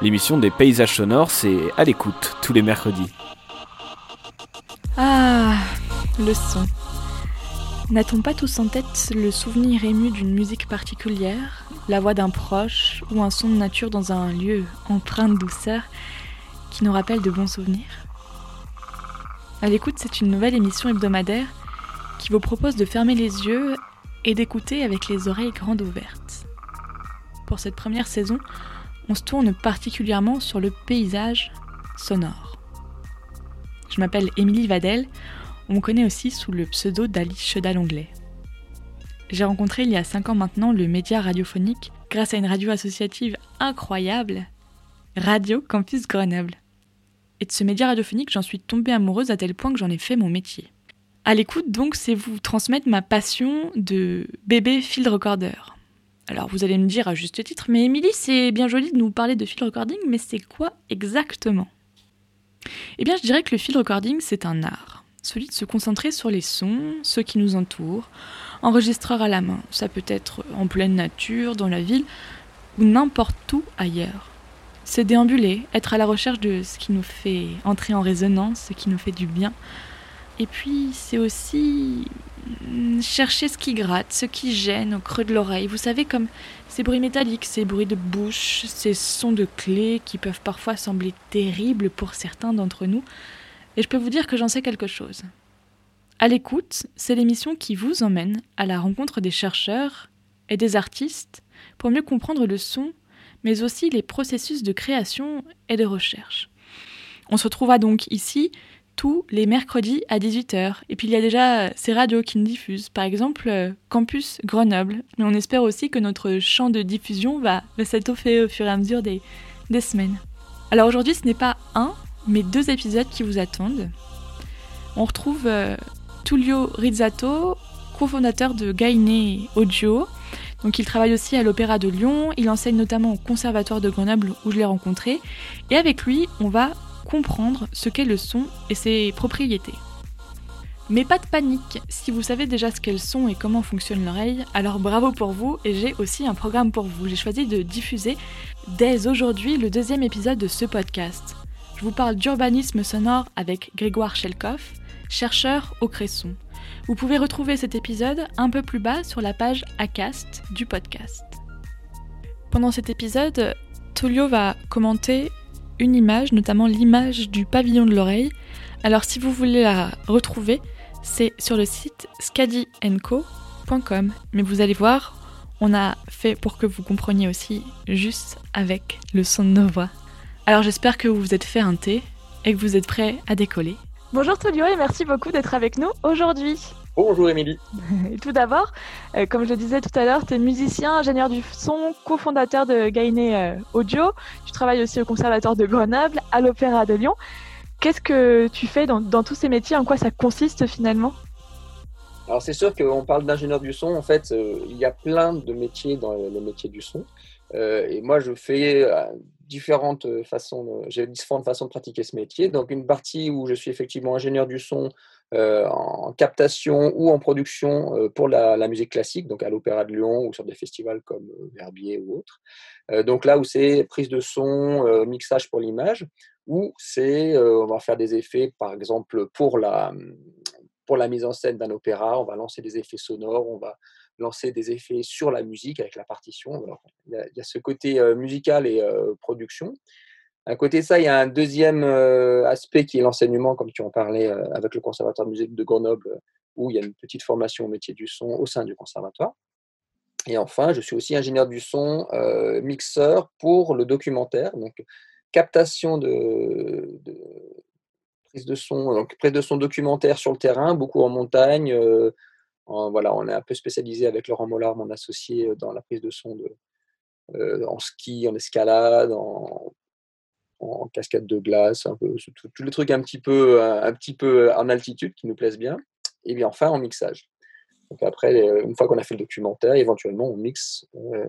L'émission des paysages sonores, c'est à l'écoute tous les mercredis. Ah, le son. N'a-t-on pas tous en tête le souvenir ému d'une musique particulière, la voix d'un proche ou un son de nature dans un lieu empreint de douceur qui nous rappelle de bons souvenirs? À l'écoute, c'est une nouvelle émission hebdomadaire qui vous propose de fermer les yeux et d'écouter avec les oreilles grandes ouvertes. Pour cette première saison, on se tourne particulièrement sur le paysage sonore. Je m'appelle Émilie Vadel, on me connaît aussi sous le pseudo d'Alice Chedal-Anglais. J'ai rencontré il y a 5 ans maintenant le média radiophonique grâce à une radio associative incroyable, Radio Campus Grenoble. Et de ce média radiophonique, j'en suis tombée amoureuse à tel point que j'en ai fait mon métier. À l'écoute, donc, c'est vous transmettre ma passion de bébé field recorder. Alors vous allez me dire à juste titre, mais Émilie, c'est bien joli de nous parler de field recording, mais c'est quoi exactement? Eh bien, je dirais que le field recording, c'est un art. Celui de se concentrer sur les sons, ceux qui nous entourent, enregistrer à la main. Ça peut être en pleine nature, dans la ville, ou n'importe où ailleurs. Se déambuler, être à la recherche de ce qui nous fait entrer en résonance, ce qui nous fait du bien. Et puis, c'est aussi Mm, chercher ce qui gratte, ce qui gêne au creux de l'oreille. Vous savez, comme ces bruits métalliques, ces bruits de bouche, ces sons de clés qui peuvent parfois sembler terribles pour certains d'entre nous. Et je peux vous dire que j'en sais quelque chose. À l'écoute, c'est l'émission qui vous emmène à la rencontre des chercheurs et des artistes pour mieux comprendre le son, mais aussi les processus de création et de recherche. On se retrouvera donc ici tous les mercredis à 18h. Et puis il y a déjà euh, ces radios qui nous diffusent, par exemple euh, Campus Grenoble. Mais on espère aussi que notre champ de diffusion va, s'étoffer au fur et à mesure des, semaines. Alors aujourd'hui, ce n'est pas un, mais deux épisodes qui vous attendent. On retrouve euh, Tullio Rizzato, cofondateur de Gainé Audio. Donc il travaille aussi à l'Opéra de Lyon, il enseigne notamment au Conservatoire de Grenoble où je l'ai rencontré. Et avec lui, on va comprendre ce qu'est le son et ses propriétés. Mais pas de panique, si vous savez déjà ce qu'est le son et comment fonctionne l'oreille, alors bravo pour vous et j'ai aussi un programme pour vous. J'ai choisi de diffuser dès aujourd'hui le deuxième épisode de ce podcast. Je vous parle d'urbanisme sonore avec Grégoire Shelkoff, chercheur au Cresson. Vous pouvez retrouver cet épisode un peu plus bas sur la page ACAST du podcast. Pendant cet épisode, Tullio va commenter une image, notamment l'image du pavillon de l'oreille. Alors si vous voulez la retrouver, c'est sur le site scadyenco.com. Mais vous allez voir, on a fait pour que vous compreniez aussi juste avec le son de nos voix. Alors j'espère que vous vous êtes fait un thé et que vous êtes prêts à décoller. Bonjour Tolio et merci beaucoup d'être avec nous aujourd'hui. Bonjour Émilie. tout d'abord, euh, comme je le disais tout à l'heure, tu es musicien, ingénieur du son, cofondateur de Gainé euh, Audio. Tu travailles aussi au Conservatoire de Grenoble, à l'Opéra de Lyon. Qu'est-ce que tu fais dans, tous ces métiers? En quoi ça consiste finalement? Alors c'est sûr qu'on parle d'ingénieur du son. En fait, euh, il y a plein de métiers dans le métier du son. et moi, je fais différentes façons, j'ai différentes façons de pratiquer ce métier. Donc une partie où je suis effectivement ingénieur du son euh, en captation ou en production euh, pour la, musique classique, donc à l'Opéra de Lyon ou sur des festivals comme euh, Verbier ou autres. donc là où c'est prise de son, mixage pour l'image, ou c'est on va faire des effets, par exemple pour la pour la mise en scène d'un opéra, on va lancer des effets sonores, on va lancer des effets sur la musique avec la partition. il, y a, ce côté musical et production. À côté de ça, il y a un deuxième euh, aspect qui est l'enseignement, comme tu en parlais euh, avec le Conservatoire de musique de Grenoble, où il y a une petite formation au métier du son au sein du conservatoire. Et enfin, je suis aussi ingénieur du son, euh, mixeur pour le documentaire, donc captation de, prise de son, donc prise de son documentaire sur le terrain, beaucoup en montagne. voilà, on est un peu spécialisé avec Laurent Mollard, mon associé, dans la prise de son de, en ski, en escalade, en en cascade de glace, un peu, tous les trucs un petit, peu, un petit peu en altitude qui nous plaisent bien. Et bien enfin en mixage. Donc après, une fois qu'on a fait le documentaire, éventuellement on mixe euh,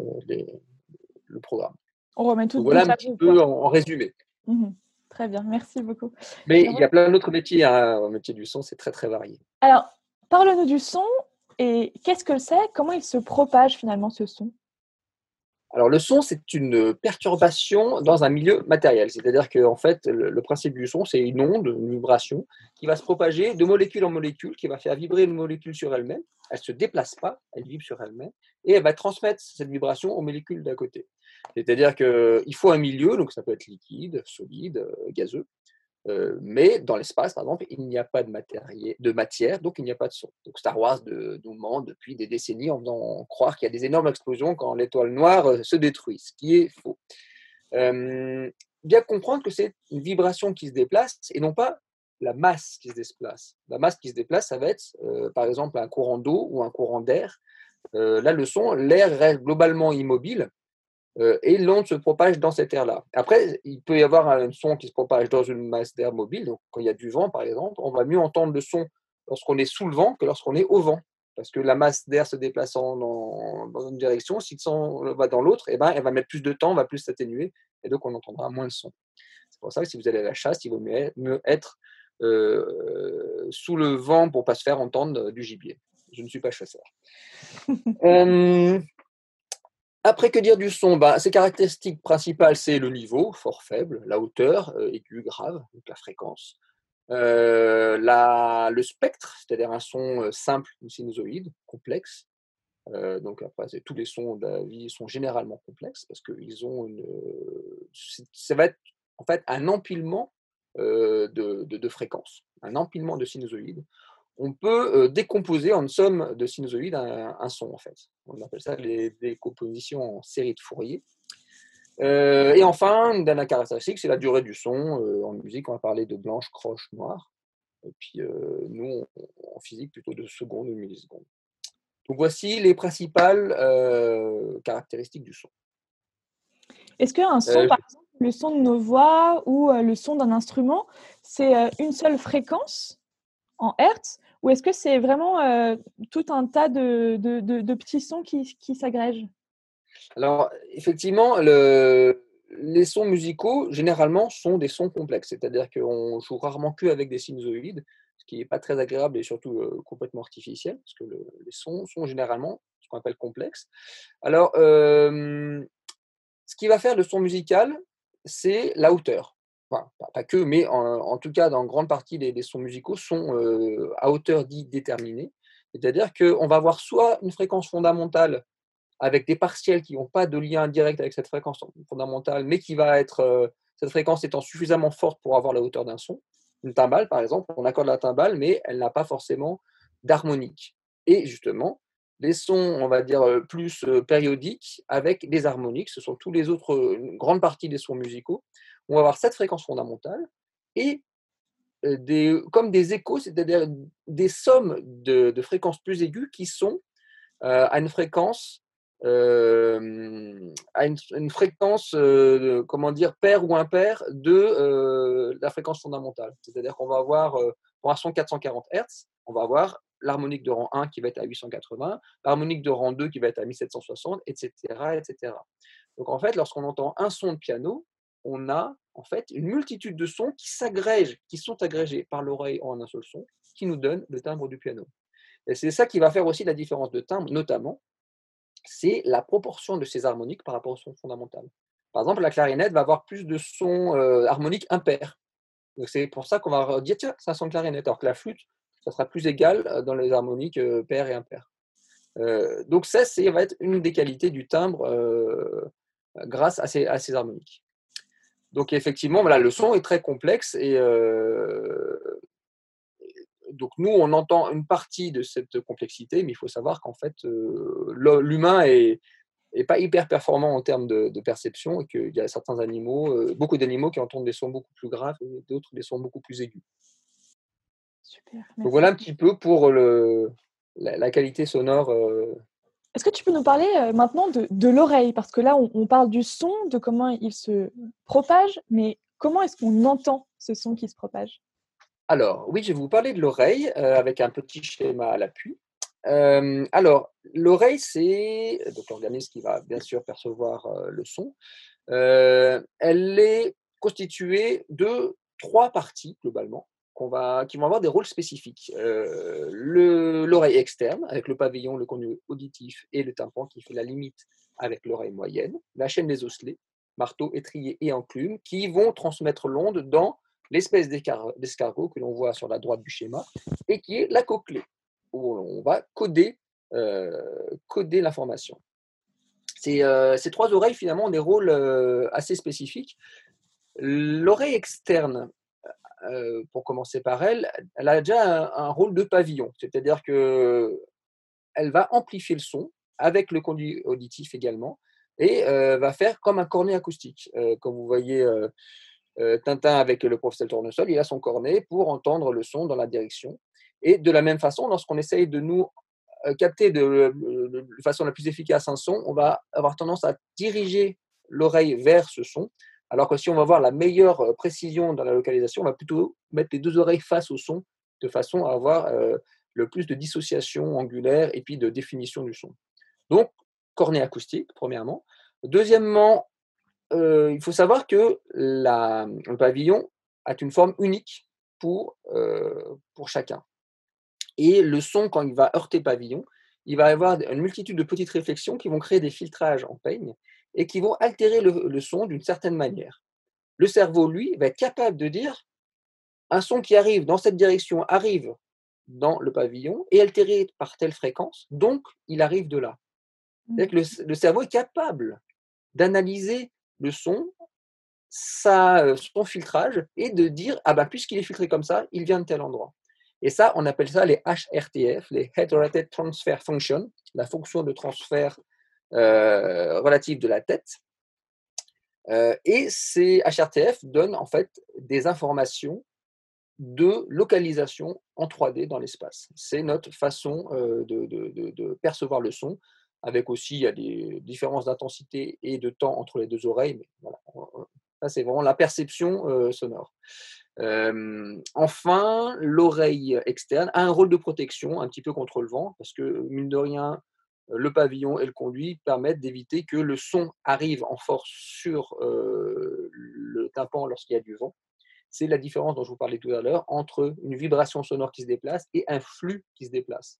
le programme. On remet tout Voilà un petit peu en, résumé. Mmh Très bien, merci beaucoup. Mais il y a plein d'autres métiers. Hein. Au métier du son, c'est très très varié. Alors, parle-nous du son et qu'est-ce que c'est? Comment il se propage finalement ce son? Alors le son, c'est une perturbation dans un milieu matériel. C'est-à-dire que en fait, le, principe du son, c'est une onde, une vibration qui va se propager de molécule en molécule, qui va faire vibrer une molécule sur elle-même. Elle ne se déplace pas, elle vibre sur elle-même, et elle va transmettre cette vibration aux molécules d'à côté. C'est-à-dire qu'il faut un milieu, donc ça peut être liquide, solide, euh, gazeux, euh, mais dans l'espace, par exemple, il n'y a pas de, de matière, donc il n'y a pas de son. Donc Star Wars nous ment depuis des décennies en faisant croire qu'il y a des énormes explosions quand l'étoile noire euh, se détruit, ce qui est faux. Euh, bien comprendre que c'est une vibration qui se déplace et non pas la masse qui se déplace. La masse qui se déplace, ça va être par exemple un courant d'eau ou un courant d'air. là, le son, l'air reste globalement immobile, euh, et l'onde se propage dans cet air-là. Après, il peut y avoir un son qui se propage dans une masse d'air mobile. Donc, quand il y a du vent, par exemple, on va mieux entendre le son lorsqu'on est sous le vent que lorsqu'on est au vent. Parce que la masse d'air se déplaçant dans, une direction, si le son va dans l'autre, eh ben, elle va mettre plus de temps, va plus s'atténuer, et donc on entendra moins de son. C'est pour ça que si vous allez à la chasse, il vaut mieux être euh, sous le vent pour ne pas se faire entendre du gibier. Je ne suis pas chasseur. euh, après, que dire du son? Bah, Ses caractéristiques principales, c'est le niveau, fort faible, la hauteur, euh, aigu, grave, donc la fréquence, euh, le spectre, c'est-à-dire un son euh, simple, une sinusoïde, complexe. donc après, tous les sons de la vie sont généralement complexes parce qu'ils ont une. ça va être en fait un empilement de, de fréquences, un empilement de sinusoïdes on peut décomposer en somme de sinusoïdes un, son, en fait. On appelle ça les décompositions en série de Fourier. et enfin, une dernière caractéristique, c'est la durée du son. en musique, on va parler de blanche, croche, noire. Et puis, nous, en physique, plutôt de secondes ou millisecondes. Donc, voici les principales caractéristiques du son. Est-ce qu'un son, par exemple, le son de nos voix ou le son d'un instrument, c'est une seule fréquence en Hertz ou est-ce que c'est vraiment tout un tas de, de, petits sons qui, qui s'agrègent? Alors, effectivement, le, les sons musicaux, généralement, sont des sons complexes. C'est-à-dire qu'on joue rarement que avec des sinusoïdes, ce qui n'est pas très agréable et surtout complètement artificiel, parce que les sons sont généralement ce qu'on appelle complexes. Alors, ce qui va faire le son musical, c'est la hauteur pas, que, mais en, tout cas, dans grande partie des, sons musicaux sont euh, à hauteur dite déterminée. C'est-à-dire qu'on va avoir soit une fréquence fondamentale avec des partiels qui n'ont pas de lien direct avec cette fréquence fondamentale, mais qui va être, euh, cette fréquence étant suffisamment forte pour avoir la hauteur d'un son. Une timbale, par exemple, on accorde la timbale, mais elle n'a pas forcément d'harmonique. Et justement, les sons, on va dire, euh, plus périodiques avec des harmoniques, ce sont tous les autres, une grande partie des sons musicaux, on va avoir cette fréquence fondamentale et des, comme des échos, c'est-à-dire des sommes de, fréquences plus aiguës qui sont à une fréquence, à une, fréquence, comment dire, paire ou impair de la fréquence fondamentale. C'est-à-dire qu'on va avoir, pour un son 440 Hz, on va avoir l'harmonique de rang 1 qui va être à 880, l'harmonique de rang 2 qui va être à 1760, etc. etc. Donc en fait, lorsqu'on entend un son de piano, on a en fait une multitude de sons qui s'agrègent, qui sont agrégés par l'oreille en un seul son, qui nous donne le timbre du piano. Et c'est ça qui va faire aussi la différence de timbre, notamment, c'est la proportion de ces harmoniques par rapport au son fondamental. Par exemple, la clarinette va avoir plus de sons euh, harmoniques impairs. C'est pour ça qu'on va dire tiens, son de clarinette, alors que la flûte, ça sera plus égal euh, dans les harmoniques euh, paires et impaires. donc ça, ça va être une des qualités du timbre grâce à ces harmoniques. Donc effectivement, voilà, le son est très complexe et euh, donc nous, on entend une partie de cette complexité, mais il faut savoir qu'en fait, euh, l'humain est, pas hyper performant en termes de, perception et qu'il y a certains animaux, euh, beaucoup d'animaux qui entendent des sons beaucoup plus graves et d'autres des sons beaucoup plus aigus. Super. Donc voilà un petit peu pour le, la, qualité sonore est-ce que tu peux nous parler euh, maintenant de, l'oreille? Parce que là, on, parle du son, de comment il se propage, mais comment est-ce qu'on entend ce son qui se propage? Alors, oui, je vais vous parler de l'oreille euh, avec un petit schéma à l'appui. Euh, alors, l'oreille, c'est l'organisme qui va bien sûr percevoir le son. elle est constitué de trois parties globalement qui vont avoir des rôles spécifiques. Euh, l'oreille externe, avec le pavillon, le conduit auditif et le tympan qui fait la limite avec l'oreille moyenne. La chaîne des osselets, marteau, étrier et enclume, qui vont transmettre l'onde dans l'espèce d'escargot que l'on voit sur la droite du schéma, et qui est la cochlée, où on va coder, euh, l'information. Euh, ces, trois oreilles, finalement, ont des rôles assez spécifiques. L'oreille externe, euh, pour commencer par elle, elle a déjà un, rôle de pavillon, c'est-à-dire que elle va amplifier le son avec le conduit auditif également et euh, va faire comme un cornet acoustique. Euh, comme vous voyez Tintin avec le professeur Tournesol, il a son cornet pour entendre le son dans la direction. Et de la même façon, lorsqu'on essaye de nous capter de, de, façon la plus efficace un son, on va avoir tendance à diriger l'oreille vers ce son alors que si on va voir la meilleure euh, précision dans la localisation, on va plutôt mettre les deux oreilles face au son de façon à avoir euh, le plus de dissociation angulaire et puis de définition du son. Donc, cornée acoustique, premièrement. Deuxièmement, euh, il faut savoir que le pavillon a une forme unique pour, pour chacun. Et le son, quand il va heurter pavillon, il va y avoir une multitude de petites réflexions qui vont créer des filtrages en peigne et qui vont altérer le, son d'une certaine manière. Le cerveau, lui, va être capable de dire un son qui arrive dans cette direction arrive dans le pavillon et altéré par telle fréquence, donc il arrive de là. Mmh. Le, le, cerveau est capable d'analyser le son, sa, son filtrage et de dire ah ben puisqu'il est filtré comme ça, il vient de tel endroit. Et ça, on appelle ça les HRTF, les Head Transfer Function, la fonction de transfert euh, relative de la tête. Euh, et ces HRTF donnent en fait des informations de localisation en 3D dans l'espace. C'est notre façon euh, de, percevoir le son, avec aussi il y a des différences d'intensité et de temps entre les deux oreilles. Voilà, ça c'est vraiment la perception sonore. enfin, l'oreille externe a un rôle de protection un petit peu contre le vent, parce que mine de rien, le pavillon et le conduit permettent d'éviter que le son arrive en force sur euh, le tympan lorsqu'il y a du vent. C'est la différence dont je vous parlais tout à l'heure entre une vibration sonore qui se déplace et un flux qui se déplace.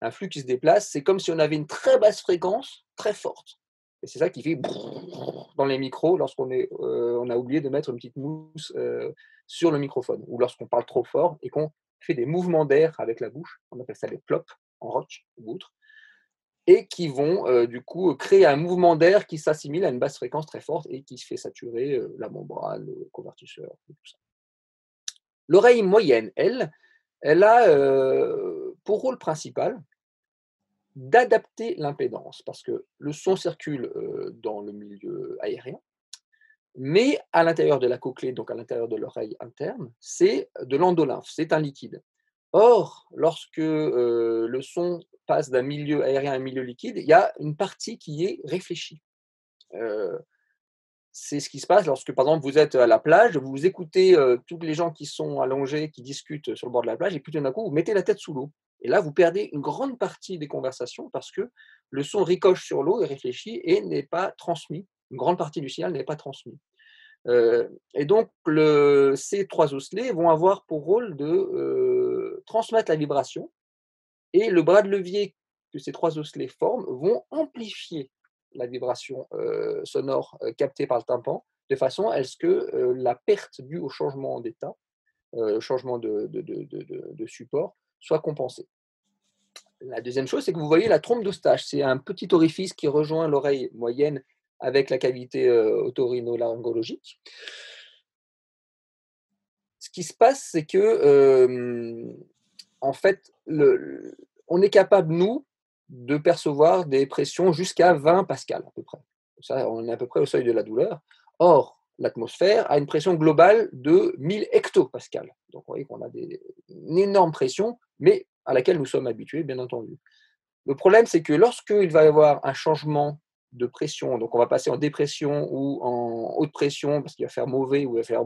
Un flux qui se déplace, c'est comme si on avait une très basse fréquence très forte. Et c'est ça qui fait dans les micros lorsqu'on euh, on a oublié de mettre une petite mousse euh, sur le microphone ou lorsqu'on parle trop fort et qu'on fait des mouvements d'air avec la bouche. On appelle ça des plops en rock ou outre et qui vont euh, du coup créer un mouvement d'air qui s'assimile à une basse fréquence très forte et qui fait saturer euh, la membrane, le convertisseur tout ça. L'oreille moyenne, elle, elle a euh, pour rôle principal d'adapter l'impédance parce que le son circule dans le milieu aérien, mais à l'intérieur de la cochlée, donc à l'intérieur de l'oreille interne, c'est de l'endolymphe, c'est un liquide. Or, lorsque le son passe d'un milieu aérien à un milieu liquide, il y a une partie qui est réfléchie. c'est ce qui se passe lorsque, par exemple, vous êtes à la plage, vous écoutez tous les gens qui sont allongés, qui discutent sur le bord de la plage, et puis tout d'un coup, vous mettez la tête sous l'eau. Et là, vous perdez une grande partie des conversations parce que le son ricoche sur l'eau et réfléchit et n'est pas transmis. Une grande partie du signal n'est pas transmis. et donc, ces trois osselets vont avoir pour rôle de transmettre la vibration et le bras de levier que ces trois osselets forment vont amplifier la vibration sonore captée par le tympan de façon à ce que la perte due au changement d'état, changement de, support, soit compensée. La deuxième chose, c'est que vous voyez la trompe d'Eustache. C'est un petit orifice qui rejoint l'oreille moyenne avec la cavité otorino-laryngologique. Ce qui se passe, c'est que en fait, on est capable, nous, de percevoir des pressions jusqu'à 20 pascal à peu près. Ça, on est à peu près au seuil de la douleur. Or, l'atmosphère a une pression globale de 1000 hectopascal. Donc, vous voyez qu'on a une énorme pression, mais à laquelle nous sommes habitués, bien entendu. Le problème, c'est que lorsqu'il va y avoir un changement de pression, donc on va passer en dépression ou en haute pression parce qu'il va faire mauvais ou il va faire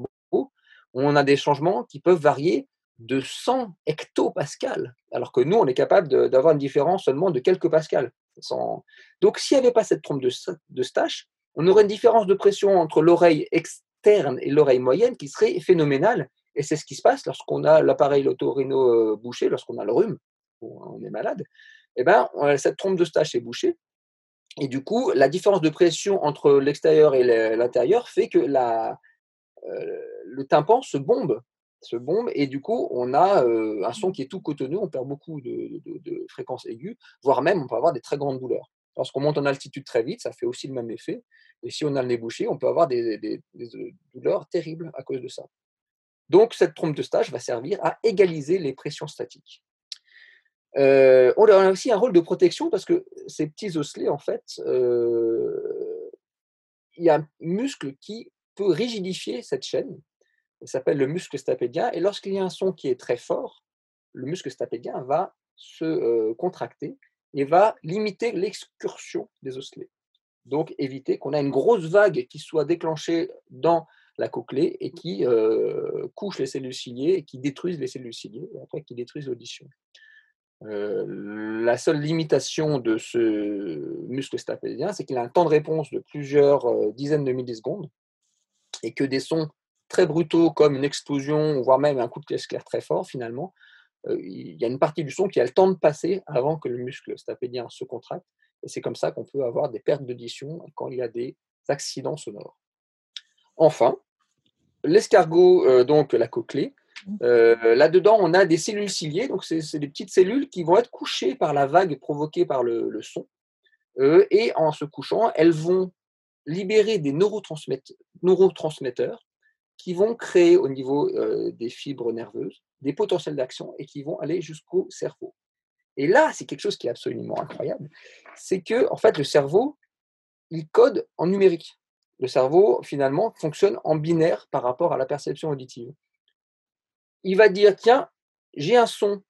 on a des changements qui peuvent varier de 100 hectopascal, alors que nous, on est capable d'avoir une différence seulement de quelques pascals. Donc, s'il n'y avait pas cette trompe de, Stache, on aurait une différence de pression entre l'oreille interne et l'oreille moyenne qui serait phénoménale. Et c'est ce qui se passe lorsqu'on a l'appareil lotorino bouché, lorsqu'on a le rhume, on est malade. Eh ben, cette trompe de stage est bouchée. Et du coup, la différence de pression entre l'extérieur et l'intérieur fait que la, le tympan se bombe se bombe et du coup on a un son qui est tout cotonneux, on perd beaucoup de, fréquences aiguës, voire même on peut avoir des très grandes douleurs. Lorsqu'on monte en altitude très vite, ça fait aussi le même effet. Et si on a le nez bouché, on peut avoir des, douleurs terribles à cause de ça. Donc cette trompe de stage va servir à égaliser les pressions statiques. on a aussi un rôle de protection parce que ces petits osselets, en fait, il y a un muscle qui peut rigidifier cette chaîne il s'appelle le muscle stapédien. Et lorsqu'il y a un son qui est très fort, le muscle stapédien va se contracter et va limiter l'excursion des osselets. Donc éviter qu'on ait une grosse vague qui soit déclenchée dans la cochlée et qui couche les cellules ciliées et qui détruise les cellules ciliées et après qui détruise l'audition. la seule limitation de ce muscle stapédien, c'est qu'il a un temps de réponse de plusieurs dizaines de millisecondes et que des sons très brutaux comme une explosion, voire même un coup de clair très fort, finalement, euh, il y a une partie du son qui a le temps de passer avant que le muscle stapédien se contracte. Et c'est comme ça qu'on peut avoir des pertes d'audition quand il y a des accidents sonores. Enfin, l'escargot, euh, donc la cochlée, mmh. euh, là-dedans, on a des cellules ciliées, donc c'est des petites cellules qui vont être couchées par la vague provoquée par le, le son. et en se couchant, elles vont libérer des neurotransmetteurs qui vont créer au niveau des fibres nerveuses des potentiels d'action et qui vont aller jusqu'au cerveau. Et là, c'est quelque chose qui est absolument incroyable, c'est que en fait le cerveau, il code en numérique. Le cerveau finalement fonctionne en binaire par rapport à la perception auditive. Il va dire tiens, j'ai un son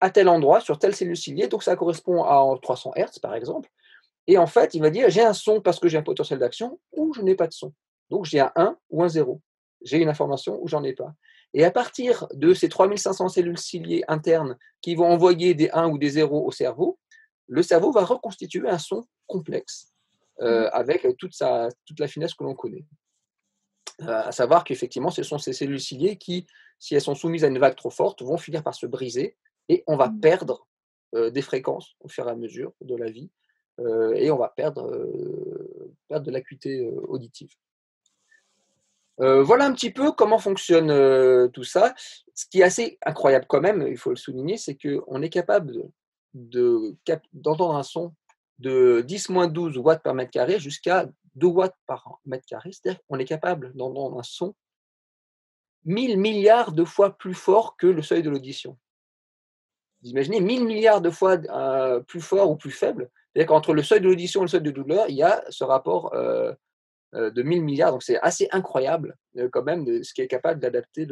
à tel endroit sur telle cellule ciliée, donc ça correspond à 300 Hz par exemple. Et en fait, il va dire j'ai un son parce que j'ai un potentiel d'action ou je n'ai pas de son. Donc j'ai un 1 ou un 0. J'ai une information ou j'en ai pas. Et à partir de ces 3500 cellules ciliées internes qui vont envoyer des 1 ou des 0 au cerveau, le cerveau va reconstituer un son complexe euh, mmh. avec toute, sa, toute la finesse que l'on connaît. Euh, à savoir qu'effectivement, ce sont ces cellules ciliées qui, si elles sont soumises à une vague trop forte, vont finir par se briser et on va mmh. perdre euh, des fréquences au fur et à mesure de la vie et on va perdre, perdre de l'acuité auditive. Euh, voilà un petit peu comment fonctionne euh, tout ça. Ce qui est assez incroyable quand même, il faut le souligner, c'est qu'on est capable d'entendre un son de 10-12 watts par mètre carré jusqu'à 2 watts par mètre carré. C'est-à-dire qu'on est capable d'entendre un son 1000 milliards de fois plus fort que le seuil de l'audition. Vous imaginez 1000 milliards de fois euh, plus fort ou plus faible. C'est-à-dire qu'entre le seuil de l'audition et le seuil de douleur, il y a ce rapport euh, de 1000 milliards. Donc c'est assez incroyable euh, quand même de ce qui est capable d'adapter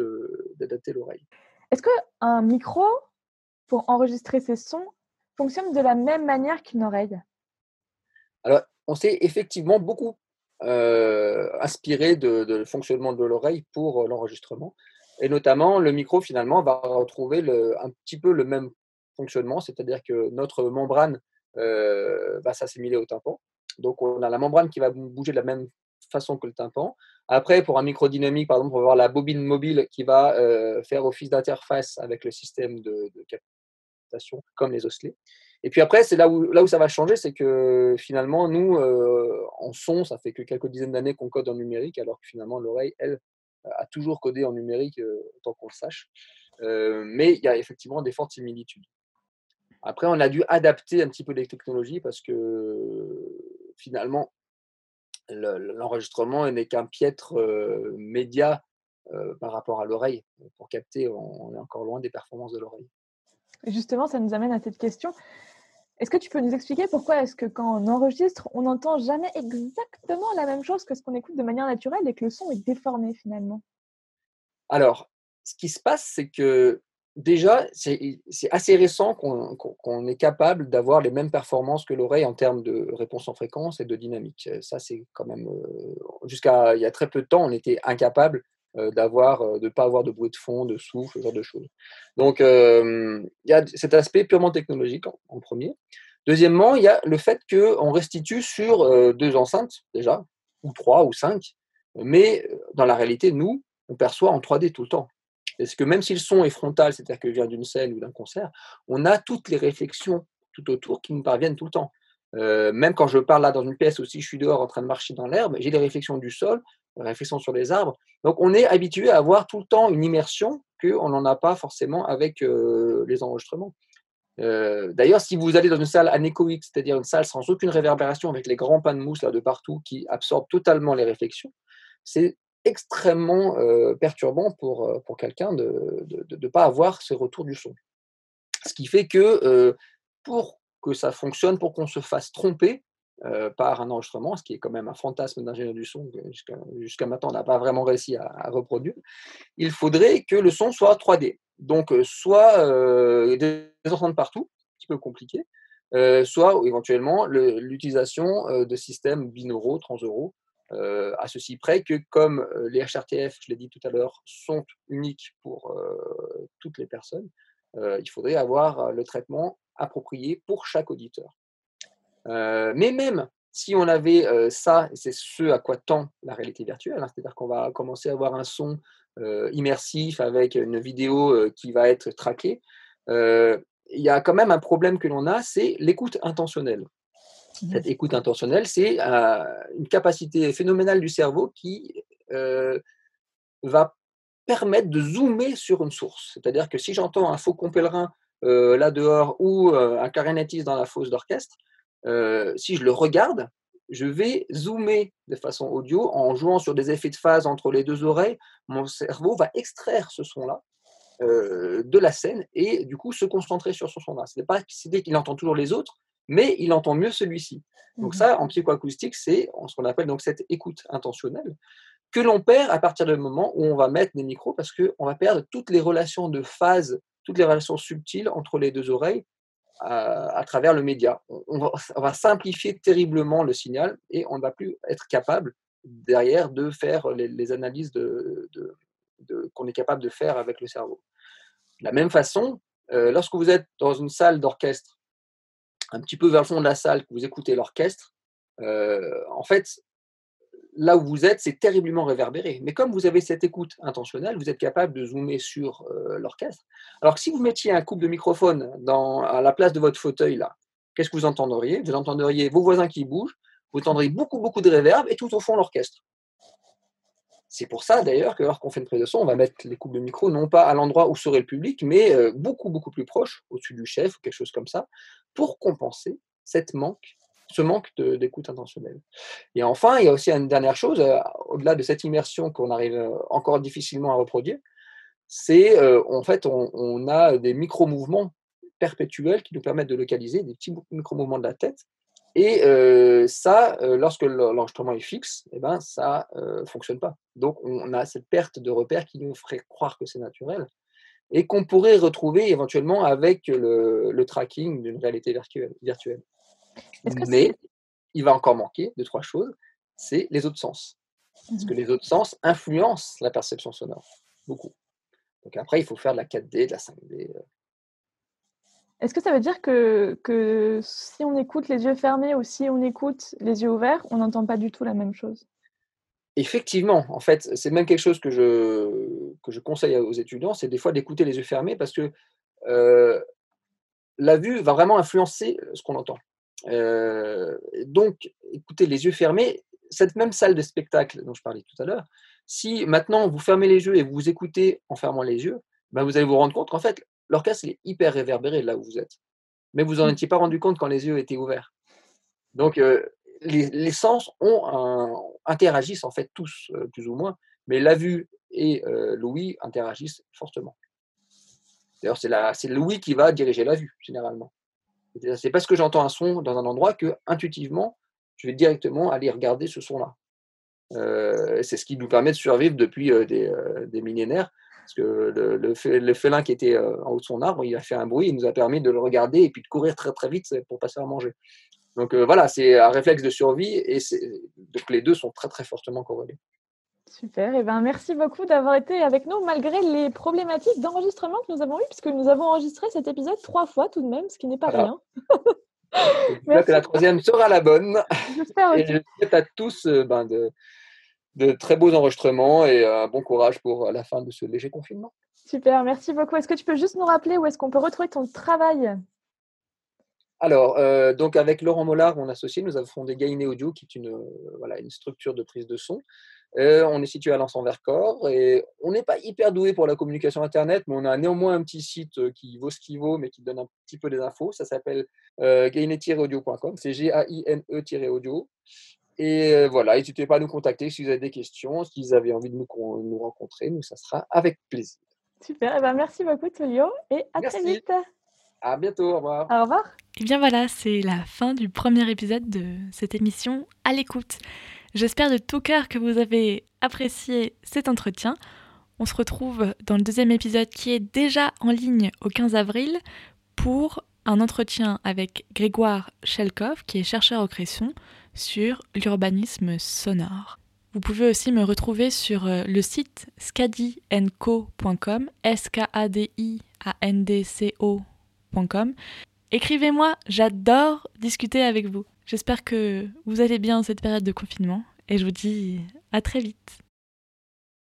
l'oreille. Est-ce qu'un micro, pour enregistrer ces sons, fonctionne de la même manière qu'une oreille? Alors, on s'est effectivement beaucoup euh, inspiré de, fonctionnement de l'oreille pour l'enregistrement. Et notamment, le micro, finalement, va retrouver le, un petit peu le même fonctionnement, c'est-à-dire que notre membrane va s'assimiler au tympan. Donc, on a la membrane qui va bouger de la même façon que le tympan. Après, pour un microdynamique, par exemple, on va avoir la bobine mobile qui va euh, faire office d'interface avec le système de, captation, comme les osselets. Et puis après, c'est là où, ça va changer, c'est que finalement, nous, euh, en son, ça fait que quelques dizaines d'années qu'on code en numérique, alors que finalement, l'oreille, elle, a toujours codé en numérique, euh, tant qu'on le sache. mais il y a effectivement des fortes similitudes. Après, on a dû adapter un petit peu les technologies parce que finalement, l'enregistrement n'est qu'un piètre média par rapport à l'oreille. Pour capter, on est encore loin des performances de l'oreille. Justement, ça nous amène à cette question. Est-ce que tu peux nous expliquer pourquoi est-ce que quand on enregistre, on n'entend jamais exactement la même chose que ce qu'on écoute de manière naturelle et que le son est déformé finalement? Alors, ce qui se passe, c'est que déjà, c'est assez récent qu'on est capable d'avoir les mêmes performances que l'oreille en termes de réponse en fréquence et de dynamique. Euh, ça, c'est quand même. Euh, jusqu'à il y a très peu de temps, on était incapable euh, d'avoir, de pas avoir de bruit de fond, de souffle, ce genre de choses. Donc, il y a cet aspect purement technologique en, premier. Deuxièmement, il y a le fait qu'on restitue sur deux enceintes, déjà, ou trois ou cinq, Mais dans la réalité, nous, on perçoit en 3D tout le temps. Parce que même si le son est frontal, c'est-à-dire que vient d'une scène ou d'un concert, on a toutes les réflexions tout autour qui nous parviennent tout le temps. même quand je parle là dans une pièce aussi, je suis dehors en train de marcher dans l'herbe, j'ai des réflexions du sol, des réflexions sur les arbres. Donc on est habitué à avoir tout le temps une immersion qu'on n'en a pas forcément avec les enregistrements. D'ailleurs, si vous allez dans une salle anéchoïque, c'est-à-dire une salle sans aucune réverbération, avec les grands pains de mousse là de partout qui absorbent totalement les réflexions, c'est extrêmement perturbant pour, pour quelqu'un de ne pas avoir ce retour du son. Ce qui fait que pour que ça fonctionne, pour qu'on se fasse tromper par un enregistrement, ce qui est quand même un fantasme d'ingénieur du son, jusqu'à maintenant on n'a pas vraiment réussi à, reproduire, il faudrait que le son soit 3D. Donc, soit des enceintes partout, un petit peu compliqué, soit éventuellement l'utilisation de systèmes binauraux, transauraux, à ceci près que comme les HRTF, je l'ai dit tout à l'heure, sont uniques pour toutes les personnes, il faudrait avoir le traitement approprié pour chaque auditeur. mais même si on avait ça, et c'est ce à quoi tend la réalité virtuelle, hein, c'est-à-dire qu'on va commencer à avoir un son immersif avec une vidéo qui va être traquée, il y a quand même un problème que l'on a, c'est l'écoute intentionnelle. Cette écoute intentionnelle, c'est une capacité phénoménale du cerveau qui va permettre de zoomer sur une source. C'est-à-dire que si j'entends un faucon pèlerin là dehors ou un clarinettiste dans la fosse d'orchestre, si je le regarde, je vais zoomer de façon audio en jouant sur des effets de phase entre les deux oreilles. Mon cerveau va extraire ce son-là de la scène et du coup se concentrer sur ce son-là. Ce n'est pas qu'il entend toujours les autres, mais il entend mieux celui-ci. Donc mmh ça, en psychoacoustique, c'est ce qu'on appelle donc cette écoute intentionnelle que l'on perd à partir du moment où on va mettre des micros parce qu'on va perdre toutes les relations de phase, toutes les relations subtiles entre les deux oreilles à, travers le média. On va, simplifier terriblement le signal et on ne va plus être capable derrière de faire les, analyses de, qu'on est capable de faire avec le cerveau. De la même façon, euh, lorsque vous êtes dans une salle d'orchestre, un petit peu vers le fond de la salle, que vous écoutez l'orchestre, euh, en fait, là où vous êtes, c'est terriblement réverbéré. Mais comme vous avez cette écoute intentionnelle, vous êtes capable de zoomer sur euh, l'orchestre. Alors que si vous mettiez un couple de microphone dans, à la place de votre fauteuil, là, qu'est-ce que vous entendriez? Vous entendriez vos voisins qui bougent, vous entendriez beaucoup, beaucoup de réverb et tout au fond l'orchestre. C'est pour ça d'ailleurs que lorsqu'on fait une prise de son, on va mettre les coupes de micro non pas à l'endroit où serait le public, mais euh, beaucoup, beaucoup plus proche, au-dessus du chef ou quelque chose comme ça, pour compenser cette manque ce manque d'écoute intentionnelle. Et enfin, il y a aussi une dernière chose, euh, au-delà de cette immersion qu'on arrive euh, encore difficilement à reproduire, c'est en fait on, a des micro-mouvements perpétuels qui nous permettent de localiser des petits micro-mouvements de la tête. Et ça, lorsque l'enregistrement est fixe, eh ben, ça ne fonctionne pas. Donc on a cette perte de repère qui nous ferait croire que c'est naturel et qu'on pourrait retrouver éventuellement avec le, le tracking d'une réalité virtuelle. Mais il va encore manquer de trois choses. C'est les autres sens. Parce que mmh les autres sens influencent la perception sonore. Beaucoup. Donc après, il faut faire de la 4D, de la 5D. Euh. Est-ce que ça veut dire que, si on écoute les yeux fermés ou si on écoute les yeux ouverts, on n'entend pas du tout la même chose? Effectivement, en fait, c'est même quelque chose que je, que je conseille aux étudiants, c'est des fois d'écouter les yeux fermés parce que euh, la vue va vraiment influencer ce qu'on entend donc, écoutez, les yeux fermés, cette même salle de spectacle dont je parlais tout à l'heure, si maintenant vous fermez les yeux et vous écoutez en fermant les yeux, ben vous allez vous rendre compte qu'en fait, l'orchestre est hyper réverbéré là où vous êtes. Mais vous n'en mmh. étiez pas rendu compte quand les yeux étaient ouverts. Donc, les, sens ont interagissent en fait tous, plus ou moins, mais la vue et l'ouïe interagissent fortement. D'ailleurs, c'est l'ouïe qui va diriger la vue, généralement. C'est parce que j'entends un son dans un endroit que, intuitivement, je vais directement aller regarder ce son-là. Euh, c'est ce qui nous permet de survivre depuis euh, euh, des, millénaires. Parce que le, félin qui était en haut de son arbre, il a fait un bruit, il nous a permis de le regarder et puis de courir très très vite pour passer à manger. Donc voilà, c'est un réflexe de survie et donc les deux sont très très fortement corrélés. Super, et eh ben merci beaucoup d'avoir été avec nous malgré les problématiques d'enregistrement que nous avons eues, puisque nous avons enregistré cet épisode trois fois tout de même, ce qui n'est pas rien. J'espère que la troisième sera la bonne. J'espère aussi. Et je souhaite à tous euh, ben, de, de très beaux enregistrements et un bon courage pour la fin de ce léger confinement. Super, merci beaucoup. Est-ce que tu peux juste nous rappeler où est-ce qu'on peut retrouver ton travail? Alors, euh, donc avec Laurent Mollard, mon associé, nous avons fondé Gainé Audio, qui est une, euh, voilà, une structure de prise de son. Euh, on est situé à Lens en Vercors et on n'est pas hyper doué pour la communication Internet, mais on a néanmoins un petit site qui vaut ce qu'il vaut, mais qui donne un petit peu des infos. Ça s'appelle gainé-audio.com, c'est G-A-I-N-E-audio. Et voilà, n'hésitez pas à nous contacter si vous avez des questions, si vous avez envie de nous, nous rencontrer, nous, ça sera avec plaisir. Super, eh ben, merci beaucoup Tolio et à très vite. À bientôt, au revoir. Au revoir. Et bien voilà, c'est la fin du premier épisode de cette émission à l'écoute. J'espère de tout cœur que vous avez apprécié cet entretien. On se retrouve dans le deuxième épisode qui est déjà en ligne au 15 avril pour un entretien avec Grégoire Shelkov, qui est chercheur au Cresson, sur l'urbanisme sonore. Vous pouvez aussi me retrouver sur euh, le site scadienco.com, s Écrivez-moi, j'adore discuter avec vous. J'espère que vous allez bien en cette période de confinement et je vous dis à très vite.